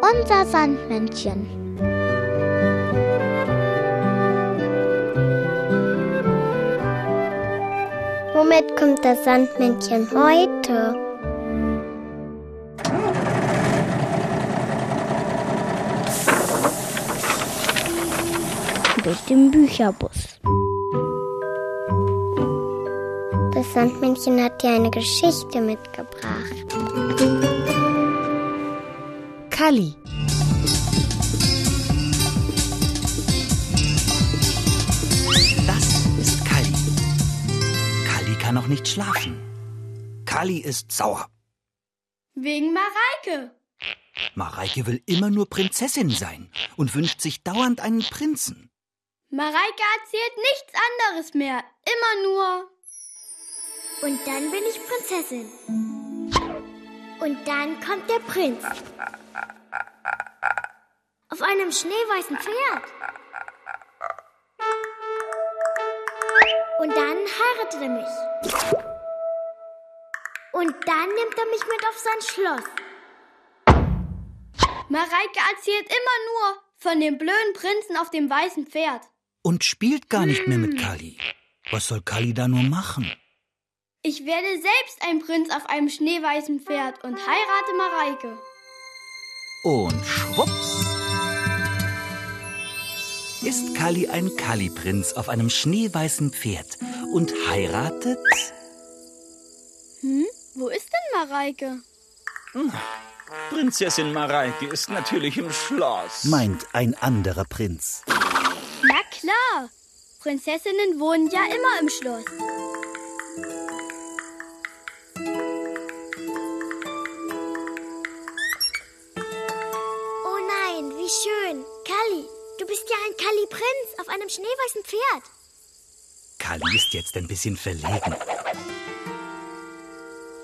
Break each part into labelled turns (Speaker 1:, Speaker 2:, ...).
Speaker 1: Unser Sandmännchen. Womit kommt das Sandmännchen heute? Durch den Bücherbus. Das Sandmännchen hat dir eine Geschichte mitgebracht.
Speaker 2: Kalli.
Speaker 3: Das ist Kalli. Kalli kann noch nicht schlafen. Kalli ist sauer.
Speaker 4: Wegen Mareike.
Speaker 3: Mareike will immer nur Prinzessin sein und wünscht sich dauernd einen Prinzen.
Speaker 4: Mareike erzählt nichts anderes mehr. Immer nur.
Speaker 1: Und dann bin ich Prinzessin. Und dann kommt der Prinz. Auf einem schneeweißen Pferd. Und dann heiratet er mich. Und dann nimmt er mich mit auf sein Schloss.
Speaker 4: Mareike erzählt immer nur von dem blöden Prinzen auf dem weißen Pferd.
Speaker 3: Und spielt gar nicht mehr mit Kalli. Was soll Kalli da nur machen?
Speaker 4: Ich werde selbst ein Prinz auf einem schneeweißen Pferd und heirate Mareike.
Speaker 3: Und schwupps ist Kalli ein Kalli-Prinz auf einem schneeweißen Pferd und heiratet
Speaker 4: Hm? Wo ist denn Mareike?
Speaker 5: Prinzessin Mareike ist natürlich im Schloss.
Speaker 3: meint ein anderer Prinz.
Speaker 4: Na klar. Prinzessinnen wohnen ja immer im Schloss.
Speaker 1: Du bist ja ein Kalli-Prinz auf einem schneeweißen Pferd.
Speaker 3: Kalli ist jetzt ein bisschen verlegen.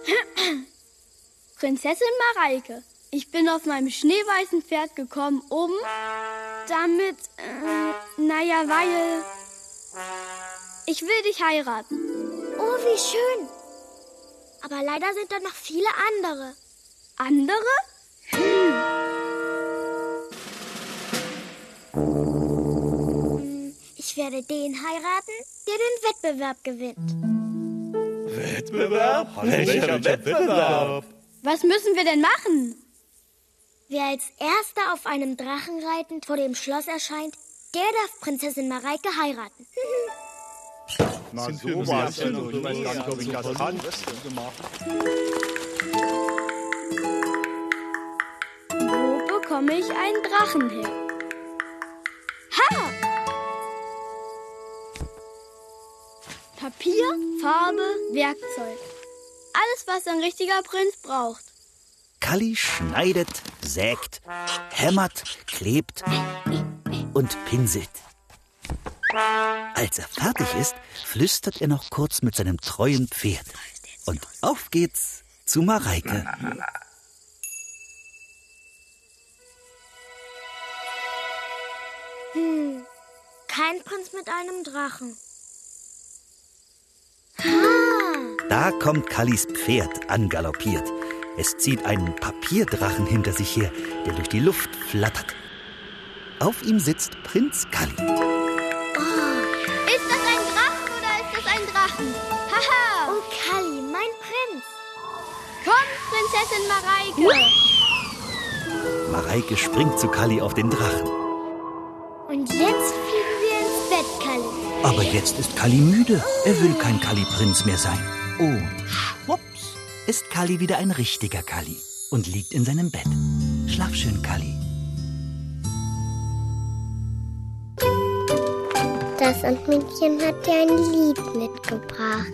Speaker 4: Prinzessin Mareike. Ich bin auf meinem schneeweißen Pferd gekommen, um damit, äh, naja, weil ich will dich heiraten.
Speaker 1: Oh, wie schön. Aber leider sind da noch viele andere.
Speaker 4: Andere?
Speaker 1: Ich werde den heiraten, der den Wettbewerb gewinnt.
Speaker 5: Wettbewerb? Welcher Wettbewerb?
Speaker 4: Was müssen wir denn machen?
Speaker 1: Wer als erster auf einem Drachen reitend vor dem Schloss erscheint, der darf Prinzessin Mareike heiraten.
Speaker 6: Na, sowas. Ich weiß gar nicht, ob ich das kann.
Speaker 4: Wo bekomme ich einen Drachen her? Ha! Papier, Farbe, Werkzeug. Alles, was ein richtiger Prinz braucht.
Speaker 3: Kalli schneidet, sägt, hämmert, klebt und pinselt. Als er fertig ist, flüstert er noch kurz mit seinem treuen Pferd. Und auf geht's zu Mareike.
Speaker 1: Hm, kein Prinz mit einem Drachen.
Speaker 3: Da kommt Kallis Pferd angaloppiert. Es zieht einen Papierdrachen hinter sich her, der durch die Luft flattert. Auf ihm sitzt Prinz Kalli.
Speaker 4: Ist das ein Drachen oder ist das ein Drachen? Haha!
Speaker 1: Oh, Kalli, mein Prinz.
Speaker 4: Komm, Prinzessin Mareike!
Speaker 3: Mareike springt zu Kalli auf den Drachen.
Speaker 1: Und jetzt fliegen wir ins Bett, Kalli.
Speaker 3: Aber jetzt ist Kalli müde. Er will kein Kalli-Prinz mehr sein. Und schwupps ist Kalli wieder ein richtiger Kalli und liegt in seinem Bett. Schlaf schön, Kalli.
Speaker 1: Das Sandmännchen hat dir ein Lied mitgebracht.